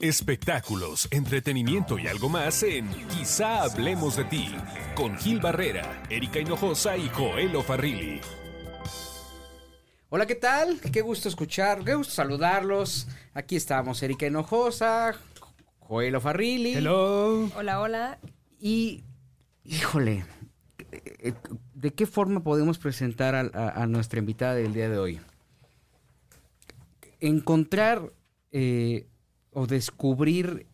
Espectáculos, entretenimiento y algo más en Quizá hablemos de ti con Gil Barrera, Erika Hinojosa y Joel Farrilli. Hola, ¿qué tal? Qué gusto escuchar, qué gusto saludarlos. Aquí estamos, Erika Hinojosa, Joel Farrilli. Hello. Hola, hola. Y, híjole, ¿de qué forma podemos presentar a, nuestra invitada del día de hoy? Encontrar eh, o descubrir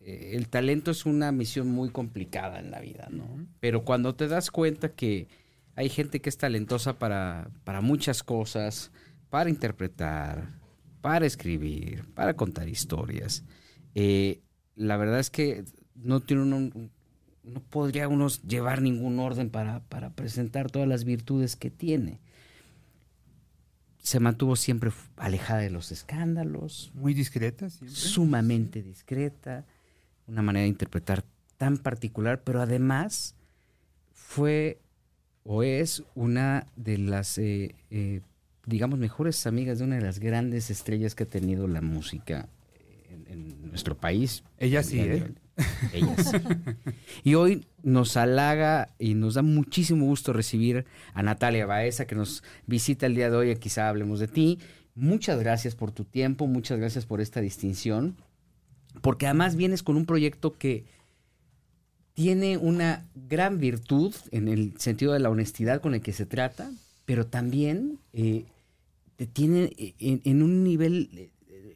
eh, el talento es una misión muy complicada en la vida, ¿no? Pero cuando te das cuenta que hay gente que es talentosa para, para muchas cosas, para interpretar, para escribir, para contar historias, eh, la verdad es que no tiene uno, no podría uno llevar ningún orden para, para presentar todas las virtudes que tiene se mantuvo siempre alejada de los escándalos. Muy discreta, Sumamente discreta, una manera de interpretar tan particular, pero además fue o es una de las, eh, eh, digamos, mejores amigas de una de las grandes estrellas que ha tenido la música en, nuestro país. Ella sí, ¿eh? Ella sí. y hoy nos halaga y nos da muchísimo gusto recibir a Natalia Baeza, que nos visita el día de hoy. Quizá hablemos de ti. Muchas gracias por tu tiempo, muchas gracias por esta distinción, porque además vienes con un proyecto que tiene una gran virtud en el sentido de la honestidad con el que se trata, pero también eh, te tiene en, un nivel,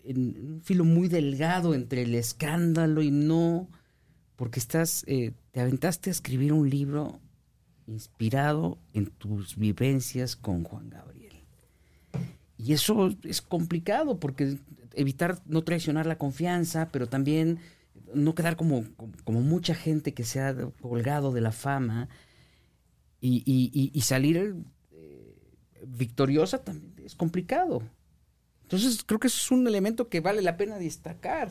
en un filo muy delgado entre el escándalo y no, porque estás, eh, te aventaste a escribir un libro inspirado en tus vivencias con Juan Gabriel. Y eso es complicado porque evitar no traicionar la confianza, pero también no quedar como, como, mucha gente que se ha colgado de la fama y, salir eh, victoriosa también es complicado. Entonces creo que eso es un elemento que vale la pena destacar.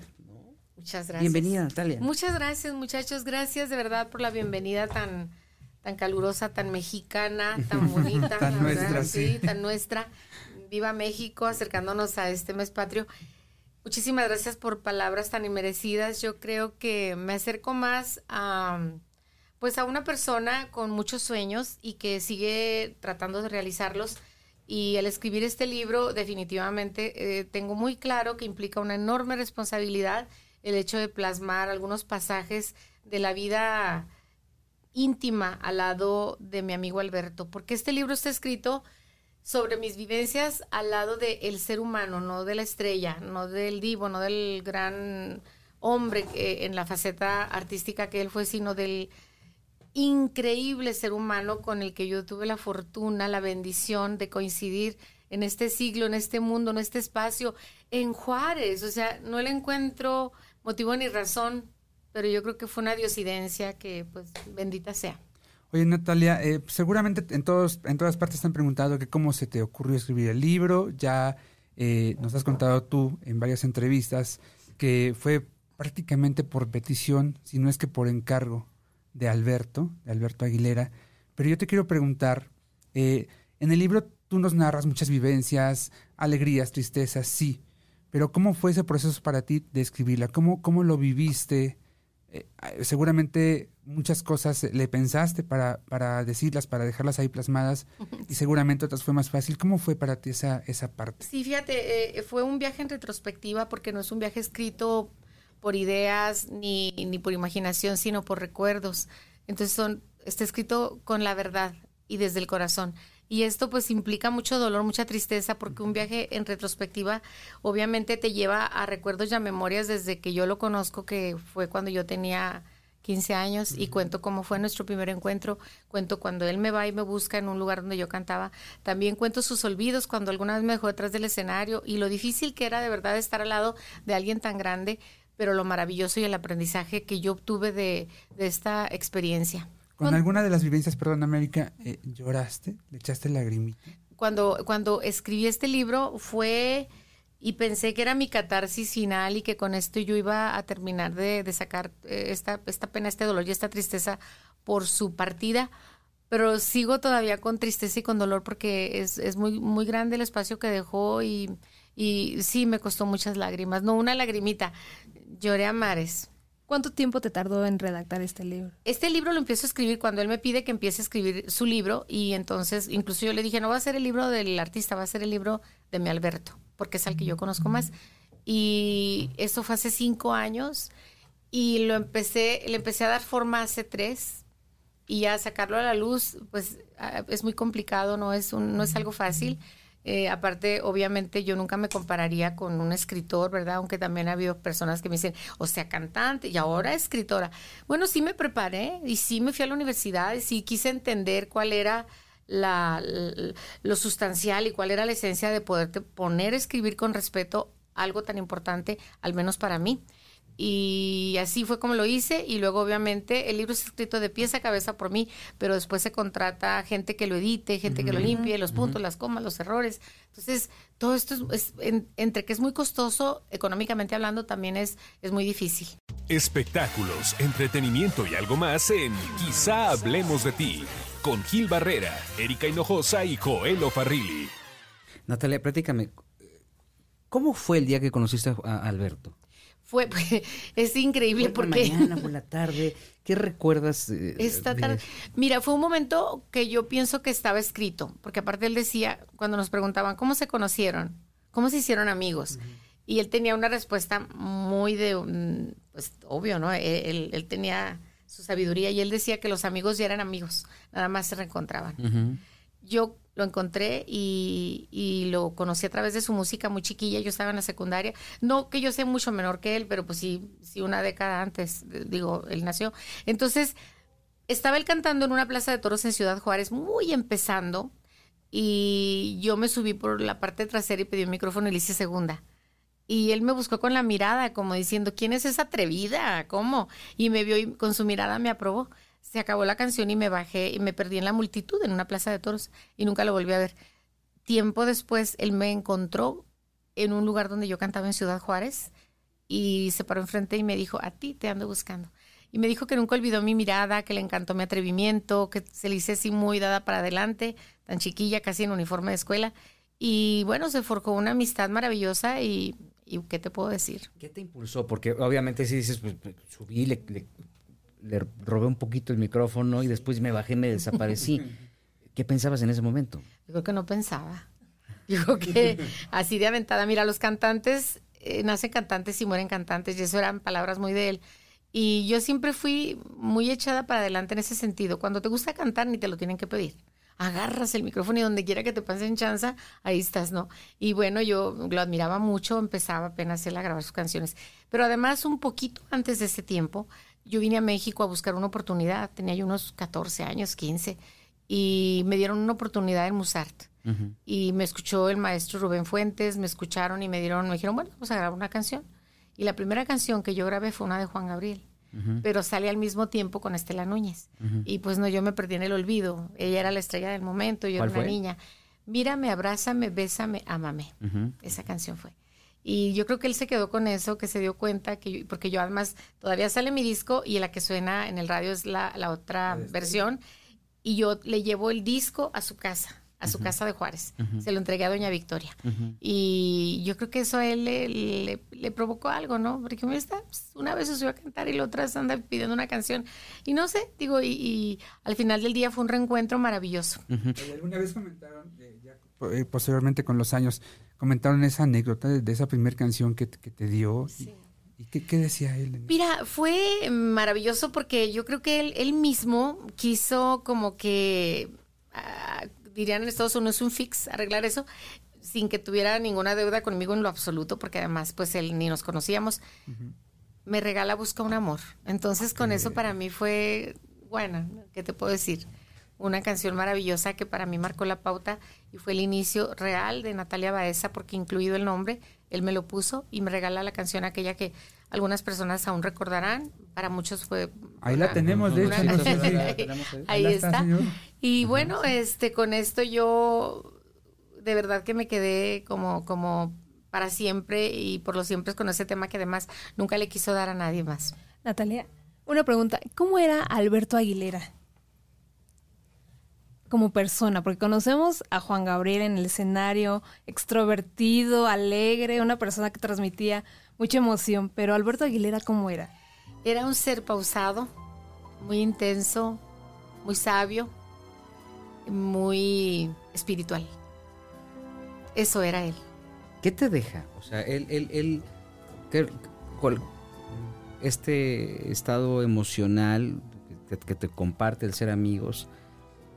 Muchas gracias. Bienvenida, Natalia. Muchas gracias, muchachos. Gracias de verdad por la bienvenida tan, tan calurosa, tan mexicana, tan bonita. tan nuestra, sí. Tan nuestra. Viva México, acercándonos a este mes patrio. Muchísimas gracias por palabras tan inmerecidas. Yo creo que me acerco más a pues a una persona con muchos sueños y que sigue tratando de realizarlos. Y al escribir este libro, definitivamente eh, tengo muy claro que implica una enorme responsabilidad el hecho de plasmar algunos pasajes de la vida íntima al lado de mi amigo Alberto, porque este libro está escrito sobre mis vivencias al lado del ser humano, no de la estrella, no del divo, no del gran hombre que, en la faceta artística que él fue, sino del increíble ser humano con el que yo tuve la fortuna, la bendición de coincidir en este siglo, en este mundo, en este espacio, en Juárez. O sea, no le encuentro motivo ni razón, pero yo creo que fue una diosidencia que, pues, bendita sea. Oye, Natalia, eh, seguramente en, todos, en todas partes te han preguntado cómo se te ocurrió escribir el libro. Ya eh, nos has contado tú en varias entrevistas que fue prácticamente por petición, si no es que por encargo de Alberto, de Alberto Aguilera. Pero yo te quiero preguntar, eh, en el libro tú nos narras muchas vivencias, alegrías, tristezas, sí, pero ¿cómo fue ese proceso para ti de escribirla? ¿Cómo, cómo lo viviste? Eh, seguramente muchas cosas le pensaste para, para decirlas, para dejarlas ahí plasmadas y seguramente otras fue más fácil. ¿Cómo fue para ti esa, esa parte? Sí, fíjate, eh, fue un viaje en retrospectiva porque no es un viaje escrito por ideas ni, ni por imaginación, sino por recuerdos. Entonces son, está escrito con la verdad y desde el corazón. Y esto pues implica mucho dolor, mucha tristeza, porque un viaje en retrospectiva obviamente te lleva a recuerdos y a memorias desde que yo lo conozco, que fue cuando yo tenía 15 años, y cuento cómo fue nuestro primer encuentro, cuento cuando él me va y me busca en un lugar donde yo cantaba, también cuento sus olvidos cuando alguna vez me dejó detrás del escenario y lo difícil que era de verdad estar al lado de alguien tan grande, pero lo maravilloso y el aprendizaje que yo obtuve de, de esta experiencia. ¿Con alguna de las vivencias, perdón, América, eh, lloraste? ¿Le echaste lagrimita? Cuando, cuando escribí este libro fue y pensé que era mi catarsis final y que con esto yo iba a terminar de, sacar eh, esta, esta pena, este dolor y esta tristeza por su partida, pero sigo todavía con tristeza y con dolor porque es, es muy, muy grande el espacio que dejó y, y sí me costó muchas lágrimas, no una lagrimita, Lloré a mares. ¿Cuánto tiempo te tardó en redactar este libro? Este libro lo empiezo a escribir cuando él me pide que empiece a escribir su libro y entonces incluso yo le dije, no va a ser el libro del artista, va a ser el libro de mi Alberto, porque es al que yo conozco más. Y eso fue hace cinco años y lo empecé, le empecé a dar forma hace tres y ya sacarlo a la luz, pues ah, es muy complicado, no es, un, no es algo fácil. Eh, aparte, obviamente, yo nunca me compararía con un escritor, ¿verdad? Aunque también ha habido personas que me dicen, o sea, cantante y ahora escritora. Bueno, sí me preparé y sí me fui a la universidad y sí quise entender cuál era la, lo sustancial y cuál era la esencia de poderte poner a escribir con respeto algo tan importante, al menos para mí. Y así fue como lo hice y luego obviamente el libro es escrito de pieza a cabeza por mí, pero después se contrata gente que lo edite, gente que lo limpie, los puntos, las comas, los errores. Entonces, todo esto es, entre que es muy costoso, económicamente hablando, también es, es muy difícil. Espectáculos, entretenimiento y algo más en Quizá hablemos de ti, con Gil Barrera, Erika Hinojosa y Joel Farrilli. Natalia, platícame, ¿cómo fue el día que conociste a Alberto? Fue es increíble porque la mañana por la tarde. Qué recuerdas esta tarde mira fue un momento que yo pienso que estaba escrito porque aparte él decía cuando nos preguntaban cómo se conocieron cómo se hicieron amigos y él tenía una respuesta muy de pues obvio no él, él, tenía su sabiduría y él decía que los amigos ya eran amigos nada más se reencontraban yo lo encontré y, lo conocí a través de su música muy chiquilla. Yo estaba en la secundaria. No que yo sea mucho menor que él, pero pues sí, sí una década antes, digo, él nació. Entonces, estaba él cantando en una plaza de toros en Ciudad Juárez, muy empezando, y yo me subí por la parte trasera y pedí un micrófono y le hice segunda. Y él me buscó con la mirada, como diciendo, ¿quién es esa atrevida? ¿Cómo? Y me vio y con su mirada me aprobó se acabó la canción y me bajé y me perdí en la multitud en una plaza de toros y nunca lo volví a ver. Tiempo después él me encontró en un lugar donde yo cantaba en Ciudad Juárez y se paró enfrente y me dijo, a ti te ando buscando. Y me dijo que nunca olvidó mi mirada, que le encantó mi atrevimiento, que se le hice así muy dada para adelante, tan chiquilla, casi en uniforme de escuela. Y bueno, se forjó una amistad maravillosa y, ¿qué te puedo decir? ¿Qué te impulsó? Porque obviamente si dices, pues, pues subí, le, le robé un poquito el micrófono y después me bajé, me desaparecí. ¿Qué pensabas en ese momento? Yo creo que no pensaba. Creo que así de aventada. Mira, los cantantes eh, nacen cantantes y mueren cantantes, y eso eran palabras muy de él. Y yo siempre fui muy echada para adelante en ese sentido. Cuando te gusta cantar, ni te lo tienen que pedir. Agarras el micrófono y donde quiera que te pasen chanza, ahí estás, ¿no? Y bueno, yo lo admiraba mucho, empezaba apenas él a grabar sus canciones. Pero además, un poquito antes de ese tiempo, yo vine a México a buscar una oportunidad, tenía yo unos 14 años, 15, y me dieron una oportunidad en Musart. Y me escuchó el maestro Rubén Fuentes, me escucharon y me dieron, me dijeron, bueno, vamos a grabar una canción. Y la primera canción que yo grabé fue una de Juan Gabriel, pero sale al mismo tiempo con Estela Núñez. Y pues no, yo me perdí en el olvido. Ella era la estrella del momento, yo era una niña. Mírame, abrázame, bésame, ámame. Esa canción fue. Y yo creo que él se quedó con eso, que se dio cuenta, que porque yo además todavía sale mi disco y la que suena en el radio es la, la otra versión. Y yo le llevo el disco a su casa, a su casa de Juárez. Se lo entregué a doña Victoria. Y yo creo que eso a él le, le, provocó algo, ¿no? Porque me está, pues, una vez se subió a cantar y la otra se anda pidiendo una canción. Y no sé, digo, y, al final del día fue un reencuentro maravilloso. ¿Alguna vez comentaron, eh, ya, eh, posteriormente con los años, comentaron esa anécdota de, esa primera canción que, te dio. ¿Y, qué, decía él? Mira, fue maravilloso porque yo creo que él, él mismo quiso como que, ah, dirían en Estados Unidos, un fix, arreglar eso, sin que tuviera ninguna deuda conmigo en lo absoluto, porque además pues él ni nos conocíamos. Me regala Busca un Amor. Entonces con eso para mí fue, bueno, ¿qué te puedo decir? Una canción maravillosa que para mí marcó la pauta y fue el inicio real de Natalia Baeza porque incluido el nombre, él me lo puso y me regala la canción aquella que algunas personas aún recordarán, para muchos fue Ahí la tenemos, de hecho. ahí, está. y bueno, este con esto yo de verdad que me quedé como como para siempre y por lo siempre con ese tema que además nunca le quiso dar a nadie más. Natalia, una pregunta, ¿cómo era Alberto Aguilera? Como persona? Porque conocemos a Juan Gabriel en el escenario, extrovertido, alegre, una persona que transmitía mucha emoción, pero Alberto Aguilera, ¿cómo era? Era un ser pausado, muy intenso, muy sabio, muy espiritual. Eso era él. ¿Qué te deja? O sea, él, él, él ¿qué- cuál- este estado emocional que, que te comparte el ser amigos,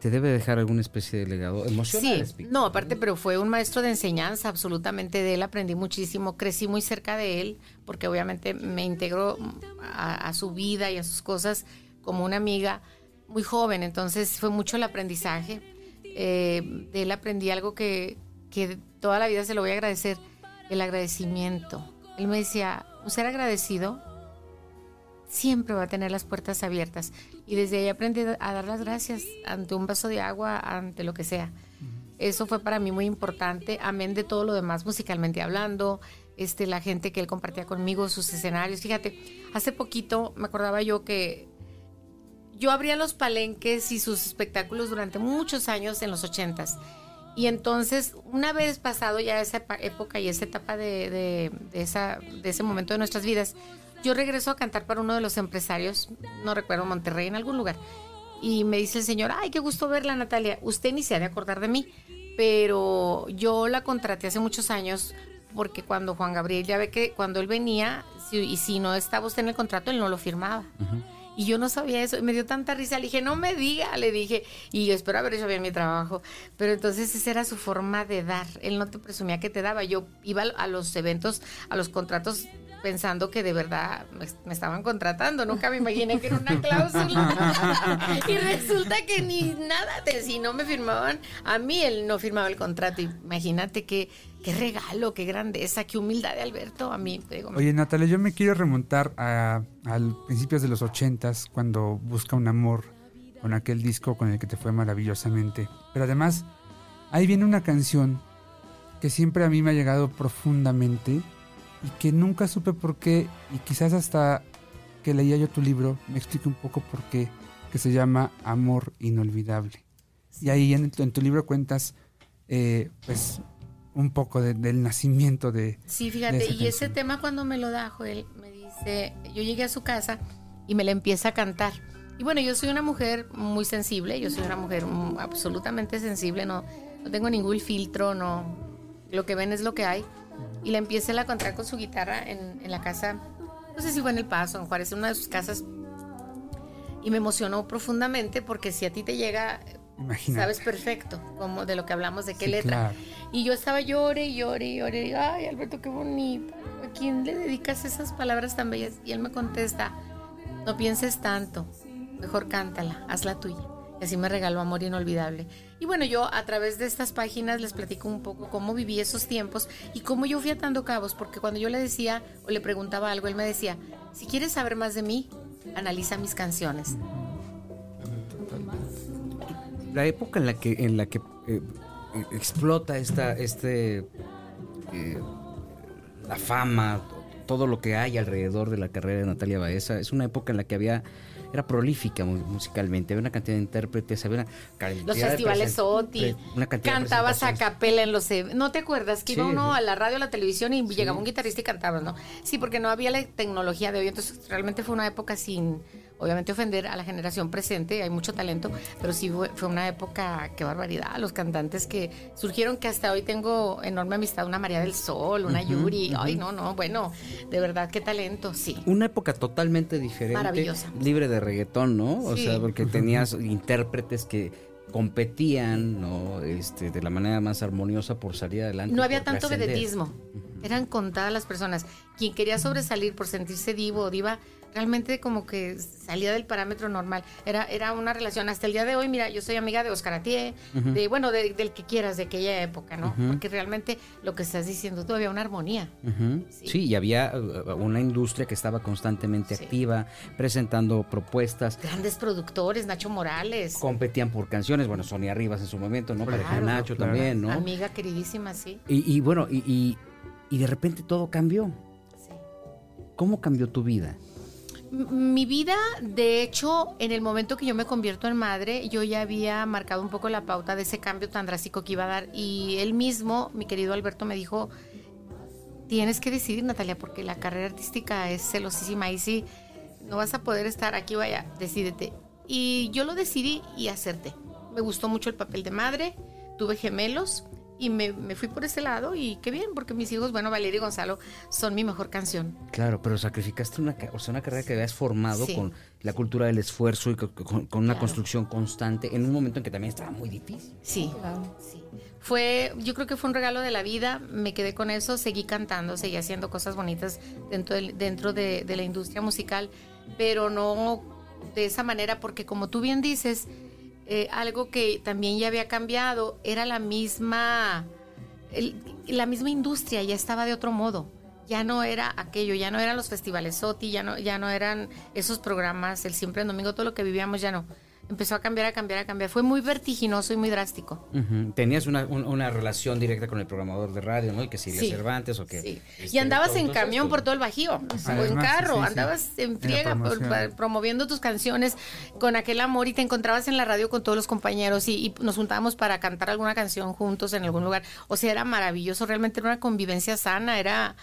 te debe dejar alguna especie de legado emocional. Sí, no, aparte, pero fue un maestro de enseñanza, absolutamente de él, aprendí muchísimo, crecí muy cerca de él, porque obviamente me integró a, a su vida y a sus cosas como una amiga muy joven, entonces fue mucho el aprendizaje. Eh, de él aprendí algo que, que toda la vida se lo voy a agradecer, el agradecimiento. Él me decía, un ser agradecido siempre va a tener las puertas abiertas. Y desde ahí aprendí a dar las gracias ante un vaso de agua, ante lo que sea. Eso fue para mí muy importante, amén de todo lo demás musicalmente hablando, este, la gente que él compartía conmigo, sus escenarios. Fíjate, hace poquito me acordaba yo que yo abría los palenques y sus espectáculos durante muchos años en los ochentas. Y entonces, una vez pasado ya esa época y esa etapa de, de- de esa, de ese momento de nuestras vidas, yo regreso a cantar para uno de los empresarios, no recuerdo, Monterrey, en algún lugar. Y me dice el señor, ay, qué gusto verla, Natalia. Usted ni se ha de acordar de mí, pero yo la contraté hace muchos años porque cuando Juan Gabriel, ya ve que cuando él venía, si- y si no estaba usted en el contrato, él no lo firmaba. Y yo no sabía eso, y me dio tanta risa, le dije, no me diga, le dije, y yo espero haber hecho bien mi trabajo, pero entonces esa era su forma de dar, él no te presumía que te daba, yo iba a los eventos, a los contratos pensando que de verdad me, me estaban contratando, nunca me imaginé que era una cláusula, y resulta que ni nada, de, si no me firmaban, a mí él no firmaba el contrato, imagínate qué, qué regalo, qué grandeza, qué humildad de Alberto, a mí, digo, Oye, Natalia, yo me quiero remontar a, a principios de los ochentas, cuando busca un amor con aquel disco con el que te fue maravillosamente. Pero además, ahí viene una canción que siempre a mí me ha llegado profundamente y que nunca supe por qué, y quizás hasta que leía yo tu libro me explique un poco por qué, que se llama Amor Inolvidable. Y ahí en tu, en tu libro cuentas, eh, pues, un poco de- del nacimiento de, Sí, fíjate, de y ese tema cuando me lo da Joel, me dice, yo llegué a su casa y me la empieza a cantar. Y bueno, yo soy una mujer muy sensible, yo soy una mujer mm, absolutamente sensible, no, no tengo ningún filtro, no, lo que ven es lo que hay. Y la empieza a cantar con su guitarra en, en la casa, no sé si fue en El Paso, en Juárez, en una de sus casas. Y me emocionó profundamente porque si a ti te llega, Imagínate. sabes perfecto como de lo que hablamos, de qué Sí, letra. claro. Y yo estaba llore, y llore, y llore. Ay, Alberto, qué bonito. ¿A quién le dedicas esas palabras tan bellas? Y él me contesta, no pienses tanto. Mejor cántala, hazla tuya. Y así me regaló Amor Inolvidable. Y bueno, yo a través de estas páginas les platico un poco cómo viví esos tiempos y cómo yo fui atando cabos, porque cuando yo le decía o le preguntaba algo, él me decía, si quieres saber más de mí, analiza mis canciones. la época en la que en la que eh, eh, explota esta este eh, la fama to- todo lo que hay alrededor de la carrera de Natalia Baeza es una época en la que había era prolífica mu- musicalmente había una cantidad de intérpretes había una cantidad Los de festivales presen- OTI, una cantidad de cantabas a capela en los... ev- ¿No te acuerdas que iba uno sí. a la radio, a la televisión y llegaba un guitarrista y cantabas, no? Sí, porque no había la tecnología de hoy, entonces realmente fue una época sin, obviamente, ofender a la generación presente, hay mucho talento, pero sí fue, fue una época, qué barbaridad, los cantantes que surgieron, que hasta hoy tengo enorme amistad, una María del Sol, una Yuri, ay, no, no, bueno, de verdad, qué talento, sí. una época totalmente diferente, Maravillosa. libre de reggaetón, ¿no? O Sí. sea, porque tenías intérpretes que competían, ¿no? Este, de la manera más armoniosa por salir adelante. No había tanto vedetismo. Eran contadas las personas. Quien quería sobresalir por sentirse divo o diva, realmente como que salía del parámetro normal. Era, era una relación. Hasta el día de hoy, mira, yo soy amiga de Oscar Atié, de, bueno, de- del que quieras, de aquella época, ¿no? Porque realmente lo que estás diciendo, tú había una armonía. Sí. Sí. y había uh, una industria que estaba constantemente Sí. activa, presentando propuestas, Grandes productores, Nacho Morales. competían por canciones, bueno, Sonia Rivas en su momento, ¿no? Claro. Nacho Claro. también, ¿no? Amiga queridísima, sí. Y, y bueno, y, y- y de repente todo cambió. sí. ¿Cómo cambió tu vida? Mi vida, de hecho, en el momento que yo me convierto en madre, yo ya había marcado un poco la pauta de ese cambio tan drástico que iba a dar. Y él mismo, mi querido Alberto, me dijo, tienes que decidir, Natalia, porque la carrera artística es celosísima y si no vas a poder estar aquí, vaya, decídete. Y yo lo decidí y acerté. Me gustó mucho el papel de madre, tuve gemelos y me, fui por ese lado y qué bien, porque mis hijos, bueno, Valeria y Gonzalo son mi mejor canción. Claro, pero sacrificaste una, o sea, una carrera que habías formado con la cultura del esfuerzo y con, una construcción constante en un momento en que también estaba muy difícil. Sí, sí. Fue, yo creo que fue un regalo de la vida, me quedé con eso, seguí cantando, seguí haciendo cosas bonitas dentro, dentro de, de la industria musical, pero no de esa manera, porque como tú bien dices, eh, algo que también ya había cambiado, era la misma, la misma industria, ya estaba de otro modo. Ya no era aquello, ya no eran los festivales SOTI, ya no, ya no eran esos programas, el siempre en domingo, todo lo que vivíamos ya no empezó a cambiar, a cambiar, a cambiar. Fue muy vertiginoso y muy drástico. Tenías una, una, relación directa con el programador de radio, ¿no? Y que si sí. Cervantes o que... Sí. y andabas en camión por todo el Bajío, o en carro, andabas en friega promoviendo tus canciones con aquel amor y te encontrabas en la radio con todos los compañeros y, y, nos juntábamos para cantar alguna canción juntos en algún lugar. O sea, era maravilloso, realmente era una convivencia sana, era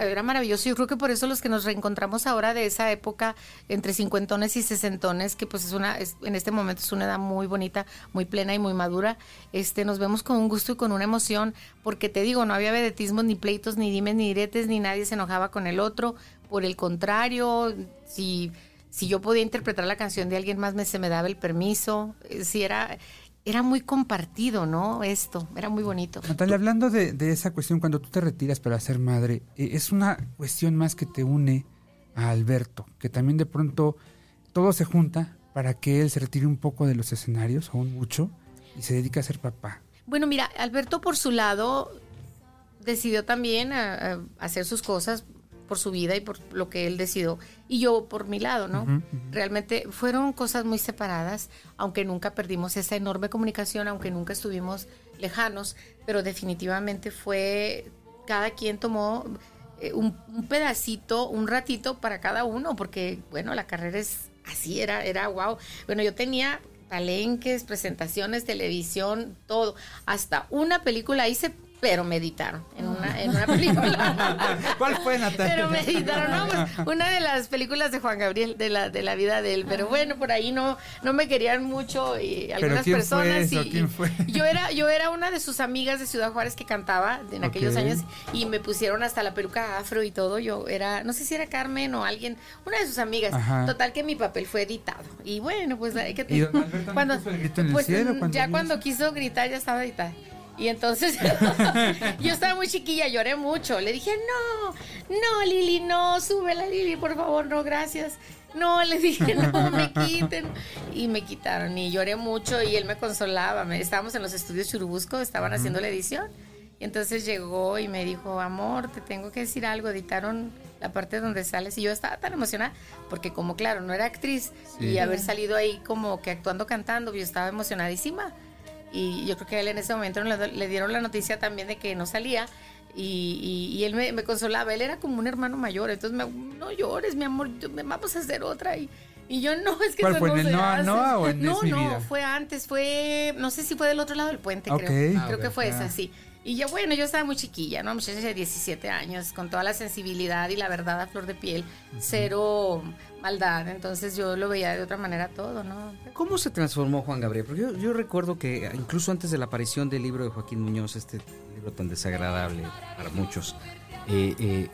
era maravilloso. Yo creo que por eso los que nos reencontramos ahora de esa época, entre cincuentones y sesentones, que pues es una, en este momento es una edad muy bonita, muy plena y muy madura, este, nos vemos con un gusto y con una emoción, porque te digo, no había vedetismos, ni pleitos, ni dimes, ni diretes, ni nadie se enojaba con el otro. Por el contrario, si, si yo podía interpretar la canción de alguien más, me, se me daba el permiso. Eh, si era era muy compartido, ¿no? Esto, era muy bonito. Natalia, hablando de, esa cuestión, cuando tú te retiras para ser madre, eh, es una cuestión más que te une a Alberto, que también de pronto todo se junta para que él se retire un poco de los escenarios, o mucho, y se dedique a ser papá. Bueno, mira, Alberto por su lado decidió también a hacer sus cosas por su vida y por lo que él decidió, y yo por mi lado, ¿no? Realmente fueron cosas muy separadas, aunque nunca perdimos esa enorme comunicación, aunque nunca estuvimos lejanos, pero definitivamente fue, cada quien tomó eh, un, pedacito, un ratito para cada uno, porque, bueno, la carrera es así, era, era wow. Bueno, yo tenía talenques, presentaciones, televisión, todo. Hasta una película hice pero meditaron en una, en una película. ¿Cuál fue, Natalia? Pero meditaron, no, pues, una de las películas de Juan Gabriel, de la, de la vida de él. Pero bueno, por ahí no, no me querían mucho y algunas personas. y, ¿Quién fue? yo era, yo era una de sus amigas de Ciudad Juárez que cantaba en aquellos años y me pusieron hasta la peluca afro y todo. Yo era, no sé si era Carmen o alguien, una de sus amigas. Total que mi papel fue editado. Y bueno, pues hay que ¿Y cuando, pues, ya cuando quiso gritar ya estaba editado. Y entonces yo estaba muy chiquilla, lloré mucho. Le dije, no, no, Lili, no, súbela, Lili, por favor, no, gracias. No, le dije, no, me quiten. Y me quitaron y lloré mucho y él me consolaba. Estábamos en los estudios Churubusco, estaban haciendo la edición. Y entonces llegó y me dijo, amor, te tengo que decir algo. Editaron la parte donde sales y yo estaba tan emocionada porque como claro, no era actriz y haber salido ahí como que actuando, cantando, yo estaba emocionadísima y yo creo que a él en ese momento le, dieron la noticia también de que no salía y, y, él me, consolaba, él era como un hermano mayor, entonces me, no llores, mi amor, vamos a hacer otra y, y yo no, es que ¿Cuál fue, en el Noa Noa o en No, no, fue antes, fue, no sé si fue del otro lado del puente, creo, creo que fue esa, sí. Y yo, bueno, yo estaba muy chiquilla, ¿no? Muchacha de 17 años, con toda la sensibilidad y la verdad a flor de piel, cero maldad. Entonces yo lo veía de otra manera todo, ¿no? ¿Cómo se transformó Juan Gabriel? Porque yo, recuerdo que incluso antes de la aparición del libro de Joaquín Muñoz, este libro tan desagradable para muchos, eh, eh,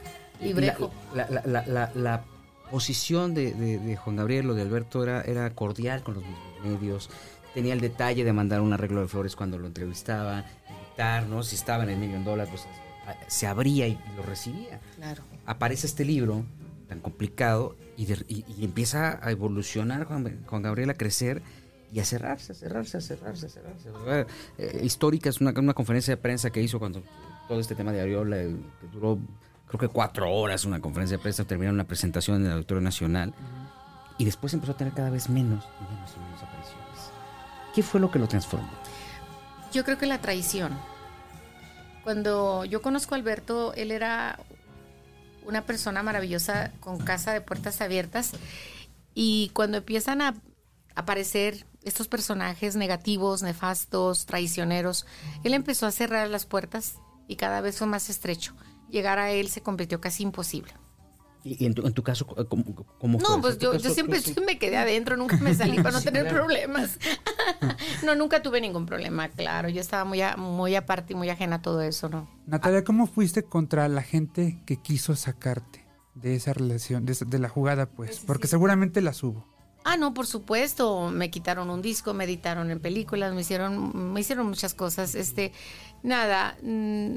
La, posición de, Juan Gabriel o de Alberto era, era cordial con los medios, tenía el detalle de mandar un arreglo de flores cuando lo entrevistaba ¿no? Si estaba en el millón dólares, pues se abría y lo recibía. Claro. Aparece este libro tan complicado y, empieza a evolucionar Juan, Gabriel a crecer y a cerrarse, a cerrarse, a cerrarse, a cerrarse. Eh, histórica es una, conferencia de prensa que hizo cuando todo este tema de Ariola, que duró creo que cuatro horas una conferencia de prensa, terminó una presentación en el Auditorio Nacional y después empezó a tener cada vez menos y menos y menos apariciones. ¿Qué fue lo que lo transformó? Yo creo que la traición cuando yo conozco a Alberto, él era una persona maravillosa con casa de puertas abiertas y cuando empiezan a aparecer estos personajes negativos, nefastos, traicioneros, él empezó a cerrar las puertas y cada vez fue más estrecho. Llegar a él se convirtió casi imposible. ¿Y en tu, en tu caso cómo, cómo fue? No, pues ¿En tu yo, caso, yo siempre tú- me quedé adentro, nunca me salí para no Sí, tener claro. problemas. no, nunca tuve ningún problema, claro. Yo estaba muy, a- muy aparte y muy ajena a todo eso, ¿no? Natalia, ¿cómo fuiste contra la gente que quiso sacarte de esa relación, de, esa- de la jugada, pues? Porque seguramente las hubo. Ah, no, por supuesto. Me quitaron un disco, me editaron en películas, me hicieron, me hicieron muchas cosas. Este, nada, mm,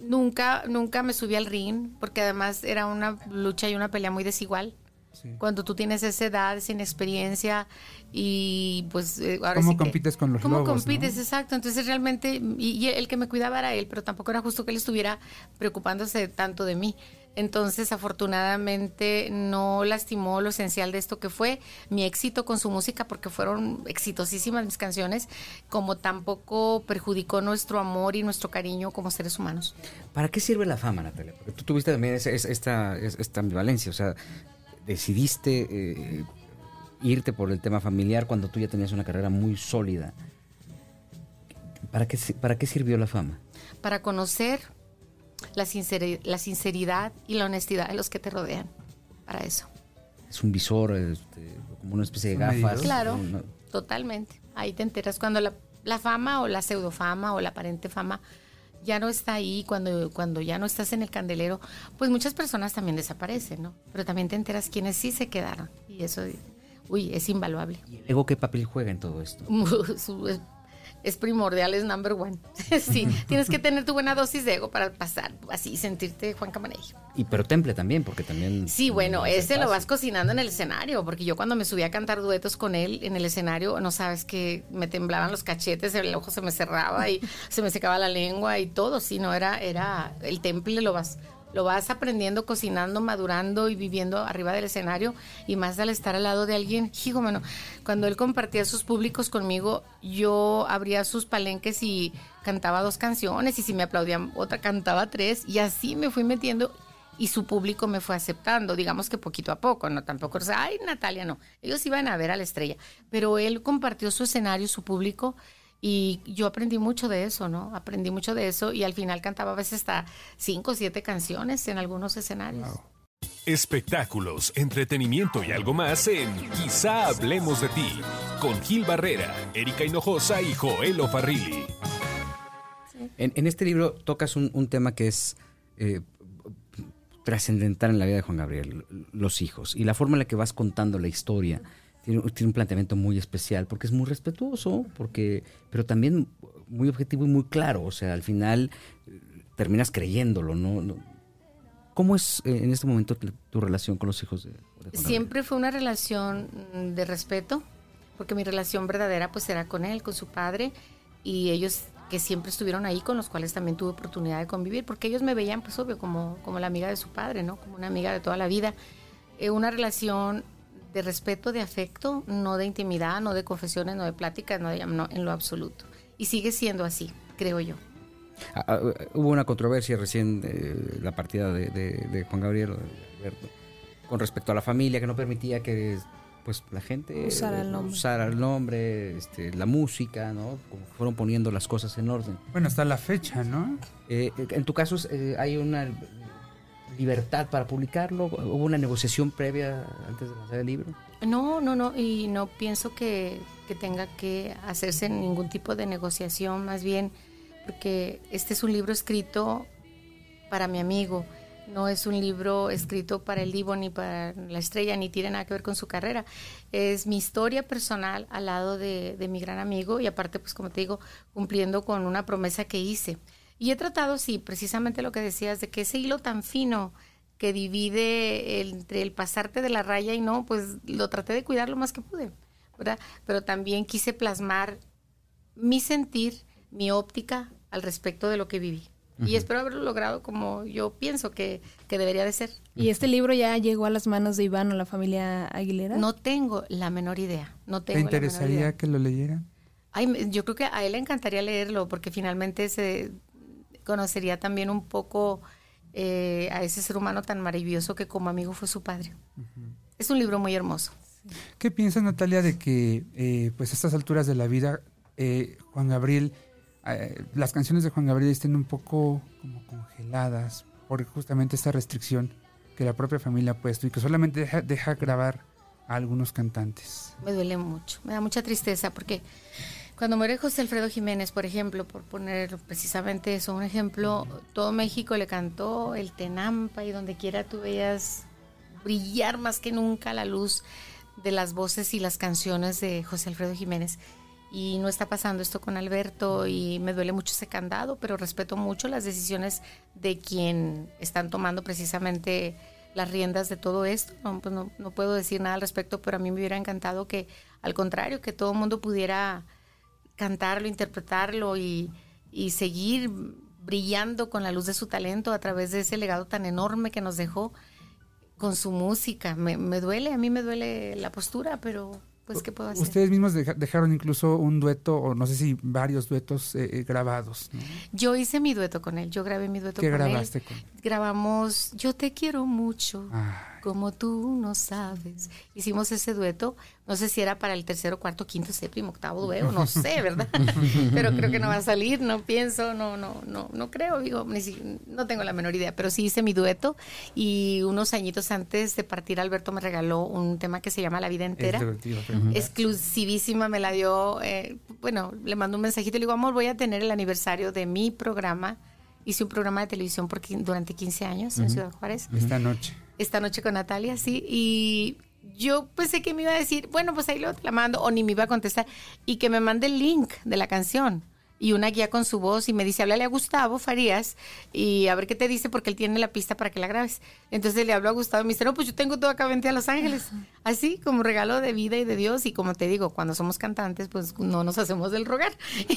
nunca, nunca me subí al ring, porque además era una lucha y una pelea muy desigual. Sí. Cuando tú tienes esa edad, sin experiencia y pues eh, ahora ¿Cómo sí que- compites con los ¿Cómo lobos, compites? no? Exacto. Entonces realmente, y, y el que me cuidaba era él, pero tampoco era justo que él estuviera preocupándose tanto de mí. Entonces, afortunadamente, no lastimó lo esencial de esto que fue mi éxito con su música, porque fueron exitosísimas mis canciones, como tampoco perjudicó nuestro amor y nuestro cariño como seres humanos. ¿Para qué sirve la fama, Natalia? Porque tú tuviste también esta, esta ambivalencia, o sea, decidiste eh, irte por el tema familiar cuando tú ya tenías una carrera muy sólida. ¿Para qué, ¿Para qué sirvió la fama? Para conocer la, sinceri- la sinceridad y la honestidad de los que te rodean. Para eso. Es un visor, este, como una especie de gafas. Claro. ¿no? Totalmente. Ahí te enteras cuando la, la fama o la pseudofama o la aparente fama ya no está ahí, cuando, cuando ya no estás en el candelero, pues muchas personas también desaparecen, ¿no? Pero también te enteras quienes sí se quedaron. Y eso, uy, es invaluable. ¿Y el ego qué papel juega en todo esto? Es, primordial, es number one. sí, tienes que tener tu buena dosis de ego para pasar así, sentirte Juan Camaney. Y pero temple también, porque también... Sí, bueno, no es ese lo vas cocinando en el escenario, porque yo cuando me subí a cantar duetos con él en el escenario, no sabes que me temblaban los cachetes, el ojo se me cerraba y se me secaba la lengua y todo, sí, no era, era el temple lo vas, lo vas aprendiendo, cocinando, madurando y viviendo arriba del escenario y más al estar al lado de alguien, hijo, mano, cuando él compartía sus públicos conmigo, yo abría sus palenques y cantaba dos canciones y si me aplaudían otra cantaba tres y así me fui metiendo y su público me fue aceptando, digamos que poquito a poco, no tampoco, o sea, ay, Natalia, no, ellos iban a ver a la estrella, pero él compartió su escenario, su público, y yo aprendí mucho de eso, ¿no? Aprendí mucho de eso y al final cantaba a veces hasta cinco o siete canciones en algunos escenarios. Espectáculos, entretenimiento y algo más en Quizá hablemos de ti con Gil Barrera, Erika Hinojosa y Joel Farrilli. En, en este libro tocas un, un tema que es eh, trascendental en la vida de Juan Gabriel, los hijos. Y la forma en la que vas contando la historia tiene, un planteamiento muy especial, porque es muy respetuoso, porque, pero también muy objetivo y muy claro. O sea, al final eh, terminas creyéndolo, ¿no? ¿Cómo es eh, en este momento tu, relación con los hijos de, de? Siempre fue una relación de respeto, porque mi relación verdadera pues era con él, con su padre, y ellos que siempre estuvieron ahí, con los cuales también tuve oportunidad de convivir, porque ellos me veían pues obvio como, como la amiga de su padre, ¿no? Como una amiga de toda la vida. Eh, una relación de respeto, de afecto, no de intimidad, no de confesiones, no de pláticas, no, de, no en lo absoluto. Y sigue siendo así, creo yo. Ah, ah, hubo una controversia recién de la partida de, de- de Juan Gabriel o de Alberto, con respecto a la familia que no permitía que pues la gente Usara el eh, nombre. usara el nombre, este, la música, ¿no? Como fueron poniendo las cosas en orden. Bueno, hasta la fecha, ¿no? Eh, en tu caso eh, hay una libertad para publicarlo, hubo una negociación previa antes de lanzar el libro. No, no, no, y no pienso que, que tenga que hacerse ningún tipo de negociación, más bien porque este es un libro escrito para mi amigo, no es un libro escrito para el Divo ni para la estrella, ni tiene nada que ver con su carrera. Es mi historia personal al lado de, de mi gran amigo y aparte, pues como te digo, cumpliendo con una promesa que hice. Y he tratado, sí, precisamente lo que decías, de que ese hilo tan fino que divide el- entre el pasarte de la raya y no, pues lo traté de cuidar lo más que pude, ¿verdad? Pero también quise plasmar mi sentir, mi óptica al respecto de lo que viví. Y espero haberlo logrado como yo pienso que, que debería de ser. ¿Y este libro ya llegó a las manos de Iván o la familia Aguilera? No tengo la menor idea. No ¿Te tengo la menor interesaría idea. que lo leyeran? Ay, me- yo creo que a él le encantaría leerlo porque finalmente se conocería también un poco eh, a ese ser humano tan maravilloso que como amigo fue su padre. Es un libro muy hermoso. ¿Qué piensas, Natalia, de que eh, pues a estas alturas de la vida eh, Juan Gabriel, las canciones de Juan Gabriel estén un poco como congeladas por justamente esta restricción que la propia familia ha puesto y que solamente deja, deja grabar a algunos cantantes? Me duele mucho, me da mucha tristeza porque cuando muere José Alfredo Jiménez, por ejemplo, por poner precisamente eso, un ejemplo, todo México le cantó el Tenampa y donde quiera tú veías brillar más que nunca la luz de las voces y las canciones de José Alfredo Jiménez. Y no está pasando esto con Alberto y me duele mucho ese candado, pero respeto mucho las decisiones de quien están tomando precisamente las riendas de todo esto. No, pues no, no puedo decir nada al respecto, pero a mí me hubiera encantado que, al contrario, que todo el mundo pudiera cantarlo, interpretarlo y, y seguir brillando con la luz de su talento a través de ese legado tan enorme que nos dejó con su música. Me, me duele, a mí me duele la postura, pero pues ¿qué puedo hacer? Ustedes mismos deja- dejaron incluso un dueto, o no sé si varios duetos eh, eh, grabados. ¿no? Yo hice mi dueto con él, yo grabé mi dueto ¿Qué con grabaste él. con? Grabamos Yo te quiero mucho, Ay, como tú no sabes. Hicimos ese dueto, no sé si era para el tercero, cuarto, quinto, séptimo, octavo, duelo, no sé, ¿verdad? pero creo que no va a salir, no pienso, no, no, no, no creo, digo, no tengo la menor idea, pero sí hice mi dueto y unos añitos antes de partir Alberto me regaló un tema que se llama La vida entera exclusivísima me la dio, eh, bueno, le mando un mensajito y le digo, amor, voy a tener el aniversario de mi programa. Hice un programa de televisión por, durante 15 años en Ciudad Juárez. Esta noche. Esta noche con Natalia, sí. Y yo pensé que me iba a decir, bueno, pues ahí lo te la mando, o ni me iba a contestar. Y que me mande el link de la canción y una guía con su voz y me dice, háblale a Gustavo Farías y a ver qué te dice porque él tiene la pista para que la grabes. Entonces le hablo a Gustavo y me dice, no, pues yo tengo todo acá, vente a Los Ángeles. Así como regalo de vida y de Dios. Y como te digo, cuando somos cantantes, pues no nos hacemos del rogar.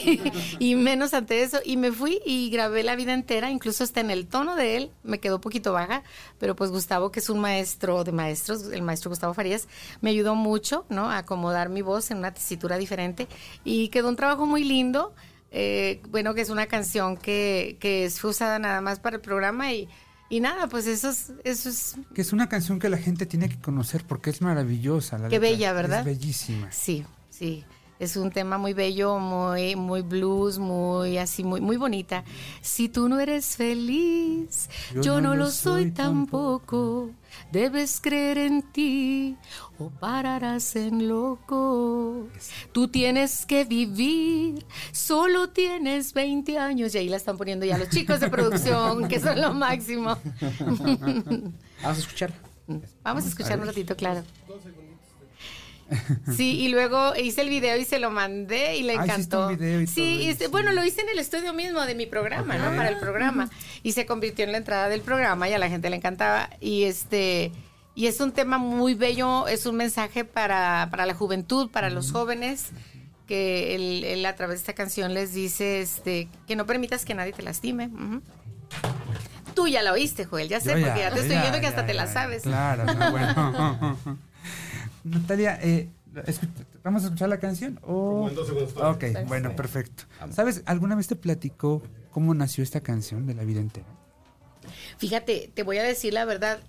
y menos ante eso. Y me fui y grabé la vida entera, incluso hasta en el tono de él, me quedó poquito baja, pero pues Gustavo, que es un maestro de maestros, el maestro Gustavo Farías, me ayudó mucho, ¿no? A acomodar mi voz en una tesitura diferente. Y quedó un trabajo muy lindo. Eh, bueno, que es una canción que, que fue usada nada más para el programa y, y nada, pues eso es, eso es, Que es una canción que la gente tiene que conocer porque es maravillosa. La Qué letra. bella, ¿verdad? Es bellísima. sí, sí. Es un tema muy bello, muy, muy blues, muy así, muy, muy bonita. Si tú no eres feliz, yo, no, lo soy tampoco. Debes creer en ti o pararás en loco. Tú tienes que vivir, solo tienes 20 años. Y ahí la están poniendo ya los chicos de producción, que son lo máximo. Vamos a escuchar. Vamos a escuchar un ratito, claro. Sí, y luego hice el video y se lo mandé y le Ah, encantó. un video y sí, todo, este, bueno, lo hice en el estudio mismo de mi programa, ¿no? Para el programa. Y se convirtió en la entrada del programa y a la gente le encantaba. Y este y es un tema muy bello, es un mensaje para, para la juventud, para los jóvenes, que él, él a través de esta canción les dice este que no permitas que nadie te lastime. Tú ya la oíste, Joel, ya sé, porque ya te estoy ya, viendo que hasta te la sabes. Claro, no, bueno. Natalia, eh, ¿vamos a escuchar la canción? O... Ok, bueno, perfecto. ¿Sabes, alguna vez te platicó cómo nació esta canción de La Vida Entera? Fíjate, te voy a decir la verdad.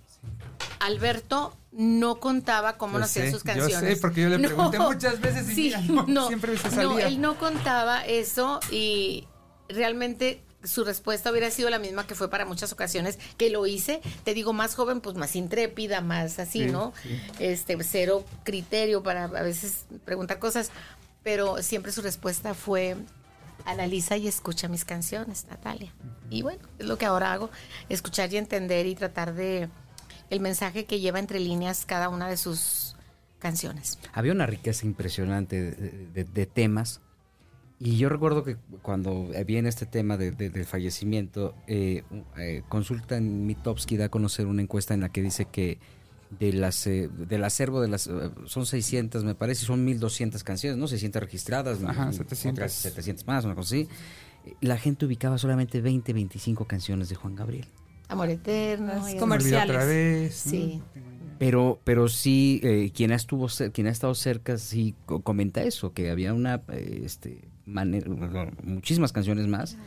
Alberto no contaba cómo Yo nacían sus yo canciones. sé, porque yo le pregunté muchas veces y sí, mira, no, no, siempre se no, él no contaba eso y realmente su respuesta hubiera sido la misma que fue para muchas ocasiones que lo hice. Te digo, más joven, pues más intrépida, más así, Sí, ¿no? Este, cero criterio para a veces preguntar cosas, pero siempre su respuesta fue analiza y escucha mis canciones, Natalia. Y bueno, es lo que ahora hago, escuchar y entender y tratar de el mensaje que lleva entre líneas cada una de sus canciones. Había una riqueza impresionante de, de- de temas. Y yo recuerdo que cuando viene este tema de- de- del fallecimiento, eh, eh, consulta en Mitowski, da a conocer una encuesta en la que dice que de las, eh, del acervo de las... eh, son 600, me parece, son 1200 canciones, ¿no? 600 registradas, Ajá, mm, 700. otras 700 más, una cosa así. La gente ubicaba solamente 20, 25 canciones de Juan Gabriel. Amor eterno. Comerciales. otra vez. ¿no? Pero, pero sí, eh, quien, ha estuvo quien ha estado cerca sí co- comenta eso, que había una, eh, este, manera, muchísimas canciones más,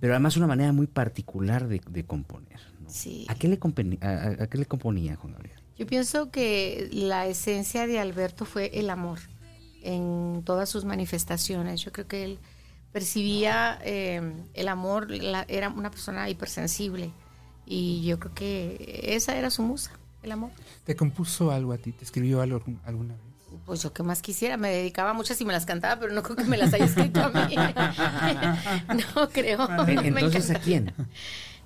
pero además una manera muy particular de, de componer, ¿no? Sí. ¿A qué, le componi- a, a- a qué le componía Juan Gabriel? Yo pienso que la esencia de Alberto fue el amor en todas sus manifestaciones. Yo creo que él percibía eh, el amor, la- era una persona hipersensible y yo creo que esa era su musa, el amor. ¿Te compuso algo a ti? ¿Te escribió algo alguna vez? Pues yo qué más quisiera, me dedicaba a muchas y me las cantaba, pero no creo que me las haya escrito a mí. no creo. Me Entonces, ¿a quién?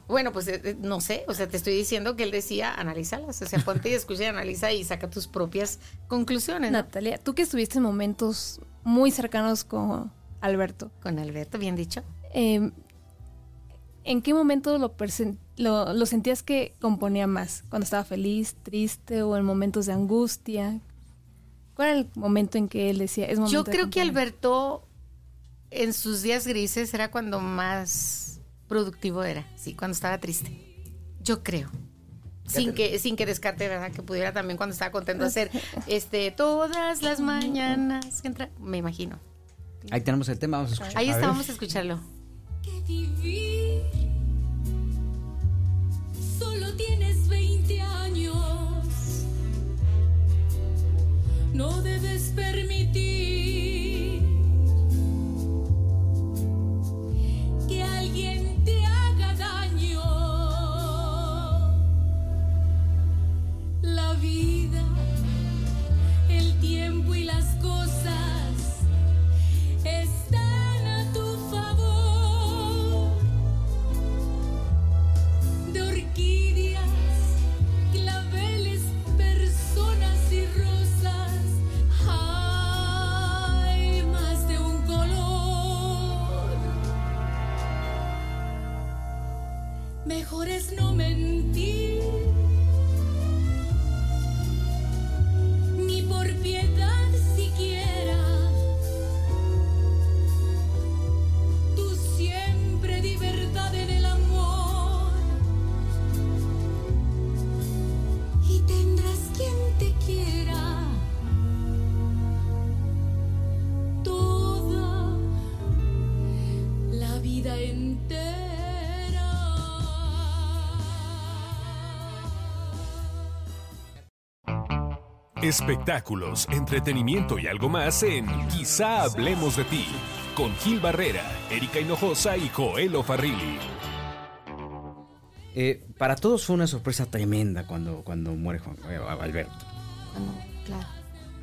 Bueno, pues eh, eh, no sé, o sea, te estoy diciendo que él decía, analízalas, o sea, ponte y escucha y analiza y saca tus propias conclusiones. ¿no? Natalia, tú que estuviste en momentos muy cercanos con Alberto, Con Alberto, bien dicho. eh, ¿en qué momento lo, lo, lo sentías que componía más? ¿Cuando estaba feliz, triste o en momentos de angustia? ¿Cuál era el momento en que él decía, es momento Yo de creo que componer"? Alberto en sus días grises era cuando más productivo era, sí, cuando estaba triste. Yo creo. Sin que, sin que descarte, ¿verdad? Que pudiera también cuando estaba contento hacer este todas las mañanas. que entra- me imagino. Ahí tenemos el tema, vamos a escuchar. Ahí está, vamos a escucharlo. Que vivir. Solo tienes 20 años. No debes permitir que alguien te haga daño. La vida, el tiempo y las cosas Espectáculos, entretenimiento y algo más en Quizá hablemos de ti con Gil Barrera, Erika Hinojosa y Joel Farrilli. Eh, para todos fue una sorpresa tremenda cuando, cuando muere Juan, eh, Alberto. Cuando- claro.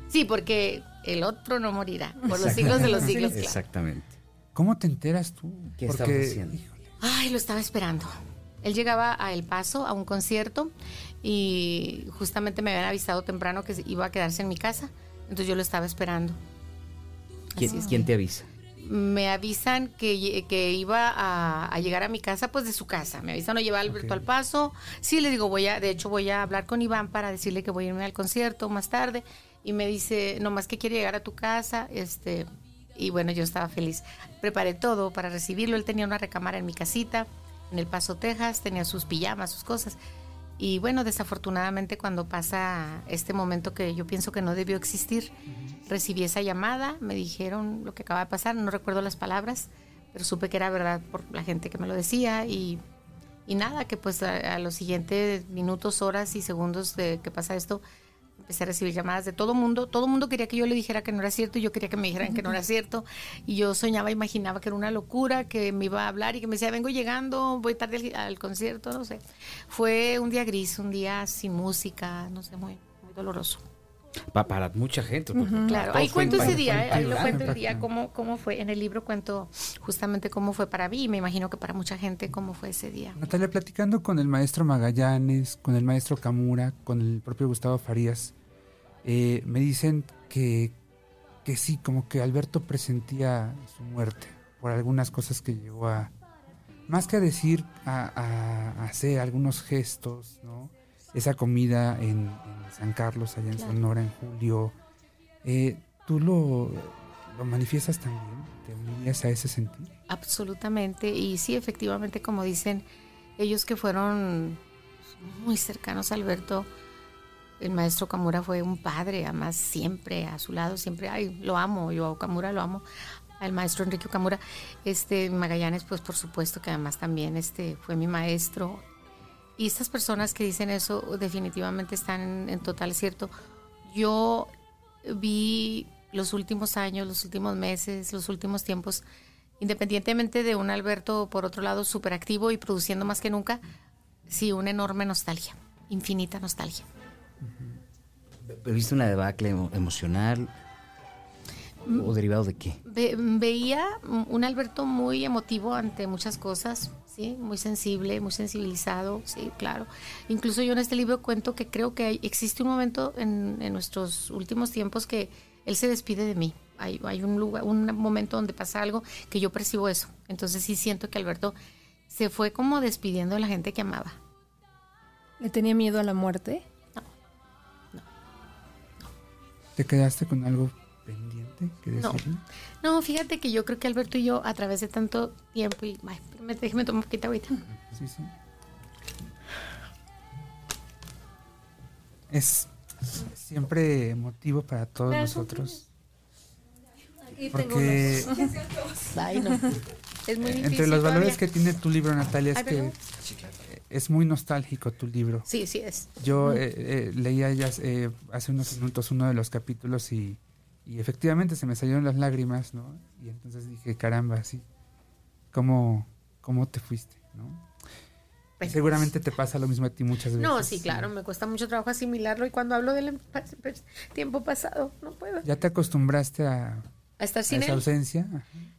Sí, porque el otro no morirá por los siglos de los siglos. claro. Exactamente. ¿Cómo te enteras tú? ¿Qué estabas haciendo? híjole, Ay, lo estaba esperando. Él llegaba a El Paso a un concierto y justamente me habían avisado temprano que iba a quedarse en mi casa. Entonces yo lo estaba esperando. ¿Quién, es. quién te avisa? Me avisan que, que iba a, a llegar a mi casa, pues de su casa. Me avisan, no llevar a Alberto al paso. Sí, le digo, voy a, de hecho voy a hablar con Iván para decirle que voy a irme al concierto más tarde. Y me dice, nomás que quiere llegar a tu casa, este, y bueno, yo estaba feliz. Preparé todo para recibirlo. Él tenía una recámara en mi casita, en El Paso, Texas, tenía sus pijamas, sus cosas. Y bueno, desafortunadamente cuando pasa este momento que yo pienso que no debió existir, recibí esa llamada, me dijeron lo que acaba de pasar, no recuerdo las palabras, pero supe que era verdad por la gente que me lo decía y, y nada, que pues a, a los siguientes minutos, horas y segundos de que pasa esto, empecé a recibir llamadas de todo mundo. Todo mundo quería que yo le dijera que no era cierto y yo quería que me dijeran que no era cierto. Y yo soñaba, imaginaba que era una locura, que me iba a hablar y que me decía, vengo llegando, voy tarde al, al concierto, no sé. Fue un día gris, un día sin música, no sé, muy, muy doloroso. Pa- para mucha gente. porque para Claro, ahí fue cuento ese día, ¿eh? ahí lo cuento el día, cómo, cómo fue. En el libro cuento justamente cómo fue para mí y me imagino que para mucha gente cómo fue ese día. Natalia, platicando con el maestro Magallanes, con el maestro Camura, con el propio Gustavo Farías, eh, me dicen que, que sí, como que Alberto presentía su muerte por algunas cosas que llegó a, más que a decir, a, a- a hacer algunos gestos, ¿no? Esa comida en, en San Carlos, allá en Claro. Sonora, en julio. Eh, ¿Tú lo, lo manifiestas también? ¿Te unías a ese sentir? Absolutamente. Y sí, efectivamente, como dicen ellos que fueron muy cercanos a Alberto, el maestro Camura fue un padre, además siempre a su lado, siempre, ay, lo amo, yo a Camura lo amo. Al maestro Enrique Camura, este Magallanes, pues por supuesto que además también este fue mi maestro. Y estas personas que dicen eso definitivamente están en, total cierto. Yo vi los últimos años, los últimos meses, los últimos tiempos, independientemente de un Alberto, por otro lado, súper activo y produciendo más que nunca, sí, una enorme nostalgia, infinita nostalgia. ¿Viste una debacle emo- emocional? ¿O derivado de qué? Ve- veía un Alberto muy emotivo ante muchas cosas, sí, muy sensible, muy sensibilizado, sí, claro. Incluso yo en este libro cuento que creo que hay- existe un momento en, en nuestros últimos tiempos que él se despide de mí. Hay, hay un lugar, un momento donde pasa algo que yo percibo eso. Entonces sí siento que Alberto se fue como despidiendo de la gente que amaba. ¿Le tenía miedo a la muerte? ¿Te quedaste con algo pendiente que No. No, fíjate que yo creo que Alberto y yo a través de tanto tiempo y ay, déjeme tomar un poquito ahorita. Sí, sí. Es siempre emotivo para todos nosotros. Porque Ay, no. Es muy difícil. entre los valores todavía. que tiene tu libro, Natalia, es Ay, que es muy nostálgico tu libro. Sí, sí es. Yo eh, eh, leía ya eh, hace unos minutos uno de los capítulos y, y efectivamente se me salieron las lágrimas, ¿no? Y entonces dije, caramba, sí, ¿cómo, cómo te fuiste, no? Pues, seguramente te pasa lo mismo a ti muchas veces. No, sí, claro, me cuesta mucho trabajo asimilarlo y cuando hablo del pa- pa- tiempo pasado, no puedo. ¿Ya te acostumbraste a, A estar a sin esa él. ausencia?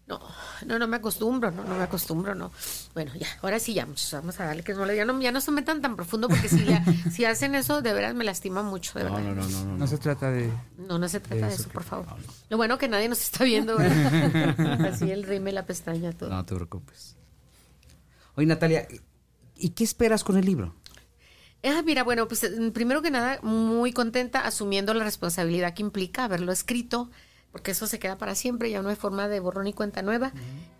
No, no, no me acostumbro, no, no me acostumbro, no. Bueno, ya, ahora sí ya, vamos a darle que no le ya no, ya no se metan tan profundo porque si ya, si hacen eso, de veras me lastima mucho, de No, verdad. no, no, no, no. No se trata de... No, no se trata de Eso eso, que- por favor. no, no. Lo bueno que nadie nos está viendo, ¿verdad? Así el rime la pestaña, todo. No te preocupes. Oye, Natalia, ¿y qué esperas con el libro? Ah, mira, bueno, pues eh, primero que nada, muy contenta asumiendo la responsabilidad que implica haberlo escrito, porque eso se queda para siempre, ya no hay forma de borrón y cuenta nueva.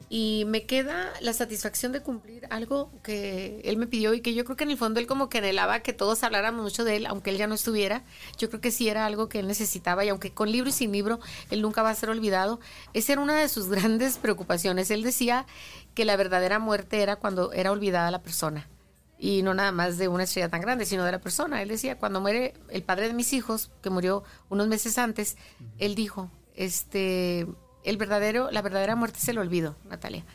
Y me queda la satisfacción de cumplir algo que él me pidió y que yo creo que en el fondo él como que anhelaba que todos habláramos mucho de él, aunque él ya no estuviera. Yo creo que sí era algo que él necesitaba y aunque con libro y sin libro él nunca va a ser olvidado, esa era una de sus grandes preocupaciones. Él decía que la verdadera muerte era cuando era olvidada la persona y no nada más de una estrella tan grande, sino de la persona. Él decía, cuando muere el padre de mis hijos, que murió unos meses antes, él dijo, este, el verdadero, la verdadera muerte es el olvido, Natalia.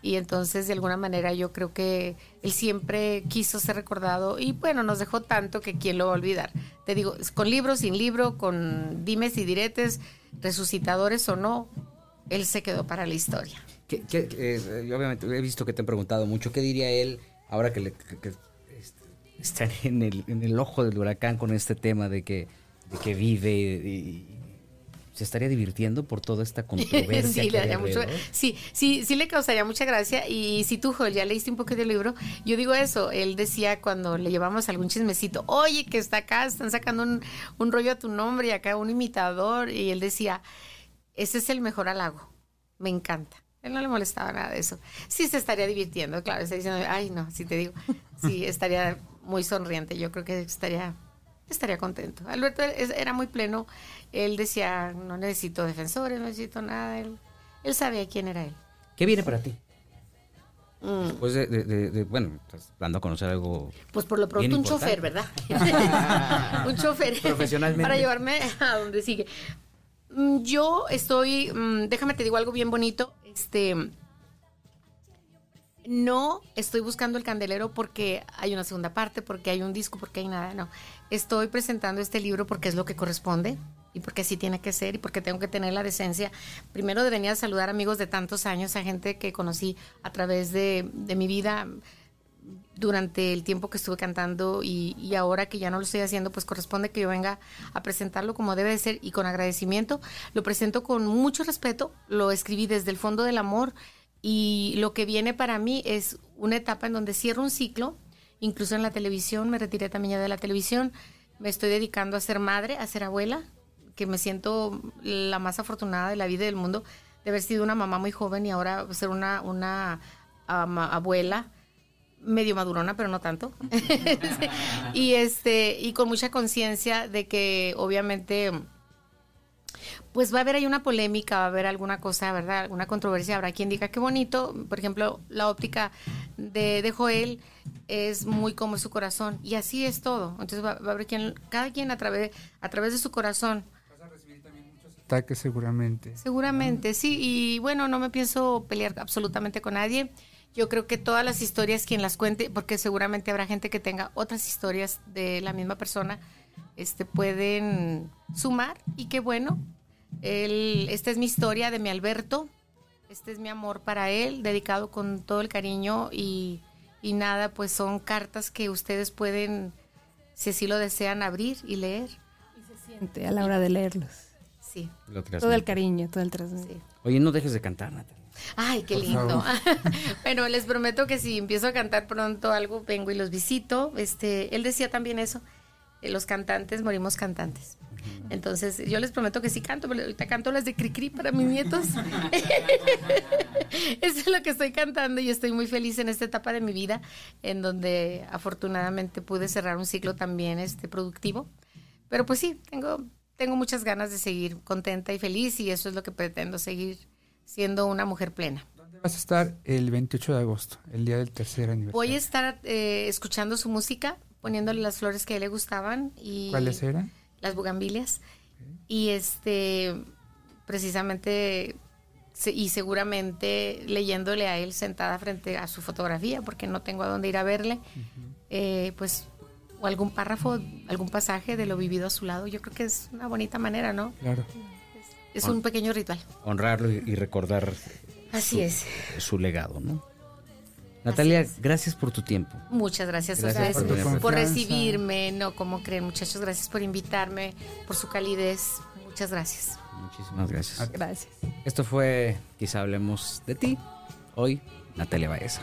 Y entonces, de alguna manera, yo creo que él siempre quiso ser recordado y bueno, nos dejó tanto que quién lo va a olvidar. Te digo, con libro, sin libro, con dimes y diretes, resucitadores o no, él se quedó para la historia. ¿Qué- qué- eh, yo obviamente he visto que te han preguntado mucho. ¿Qué diría él ahora que, le, que- que, este, está en el, en el ojo del huracán con este tema de que, de que vive y, y se estaría divirtiendo por toda esta controversia? sí, que le mucho, sí, sí, sí le causaría mucha gracia. Y si tú, Joel, ya leíste un poco del libro, yo digo eso. Él decía cuando le llevamos algún chismecito, oye, que está acá, están sacando un, un rollo a tu nombre y acá un imitador. Y él decía, ese es el mejor halago. Me encanta. Él no le molestaba nada de eso. Sí se estaría divirtiendo, claro. Está diciendo, ay, no, si te digo, sí, estaría muy sonriente. Yo creo que estaría, estaría contento. Alberto era muy pleno. Él decía, no necesito defensores, no necesito nada. Él, él sabía quién era él. ¿Qué viene para ti? Después de, de- de- de- bueno, dando a conocer algo. Pues por lo pronto un chofer, importante. ¿verdad? un chofer. Profesionalmente. Para llevarme a donde sigue. Mm, Yo estoy, mm, déjame te digo algo bien bonito. Este, no estoy buscando el candelero porque hay una segunda parte, porque hay un disco, porque hay nada. No, estoy presentando este libro porque es lo que corresponde y porque así tiene que ser y porque tengo que tener la decencia primero de venir a saludar amigos de tantos años, a gente que conocí a través de, de mi vida durante el tiempo que estuve cantando y, ahora que ya no lo estoy haciendo, pues corresponde que yo venga a presentarlo como debe de ser y con agradecimiento. Lo presento con mucho respeto, lo escribí desde el fondo del amor y lo que viene para mí es una etapa en donde cierro un ciclo, incluso en la televisión, me retiré también ya de la televisión, me estoy dedicando a ser madre, a ser abuela, que me siento la más afortunada de la vida del mundo de haber sido una mamá muy joven y ahora ser una, una abuela medio madurona, pero no tanto. y este, y con mucha conciencia de que obviamente pues va a haber ahí una polémica, va a haber alguna cosa, ¿verdad? Alguna controversia. Habrá quien diga qué bonito. Por ejemplo, la óptica de, de Joel es muy como su corazón. Y así es todo. Entonces va, va a haber quien, cada quien a través, a través de su corazón. Ataques seguramente. Seguramente, sí. Y bueno, no me pienso pelear absolutamente con nadie. Yo creo que todas las historias, quien las cuente, porque seguramente habrá gente que tenga otras historias de la misma persona, este, pueden sumar. Y qué bueno. El, esta es mi historia de mi Alberto. Este es mi amor para él, dedicado con todo el cariño y, y nada, pues son cartas que ustedes pueden, si así lo desean, abrir y leer. Y se siente a la hora de leerlos. Sí, Lo Todo el cariño, todo el trasmite. sí. Oye, no dejes de cantar, Natalia. Ay, qué lindo. bueno, les prometo que si empiezo a cantar pronto algo, vengo y los visito. Este, él decía también eso, los cantantes morimos cantantes. Entonces, yo les prometo que sí canto, pero ahorita canto las de Cricri para mis nietos. Eso es lo que estoy cantando y estoy muy feliz en esta etapa de mi vida, en donde afortunadamente pude cerrar un ciclo también este, productivo. Pero pues sí, tengo, tengo muchas ganas de seguir contenta y feliz y eso es lo que pretendo, seguir siendo una mujer plena. ¿Dónde vas a estar el 28 de agosto, el día del tercer aniversario? Voy a estar eh, escuchando su música, poniéndole las flores que a él le gustaban y ¿Cuáles eran? las bugambilias. Y este, precisamente, y seguramente leyéndole a él sentada frente a su fotografía, porque no tengo a dónde ir a verle, eh, pues, o algún párrafo, algún pasaje de lo vivido a su lado. Yo creo que es una bonita manera, ¿no? Claro. Es un pequeño ritual. Honrarlo y, y recordar Así es. su legado, ¿no? Natalia, gracias por tu tiempo. Muchas gracias, Gracias a ustedes por por, recibirme. No, como creen, muchachos, gracias por invitarme, por su calidez. Muchas gracias. Muchísimas gracias. Gracias. Esto fue Quizá hablemos de ti. Hoy, Natalia Baeza.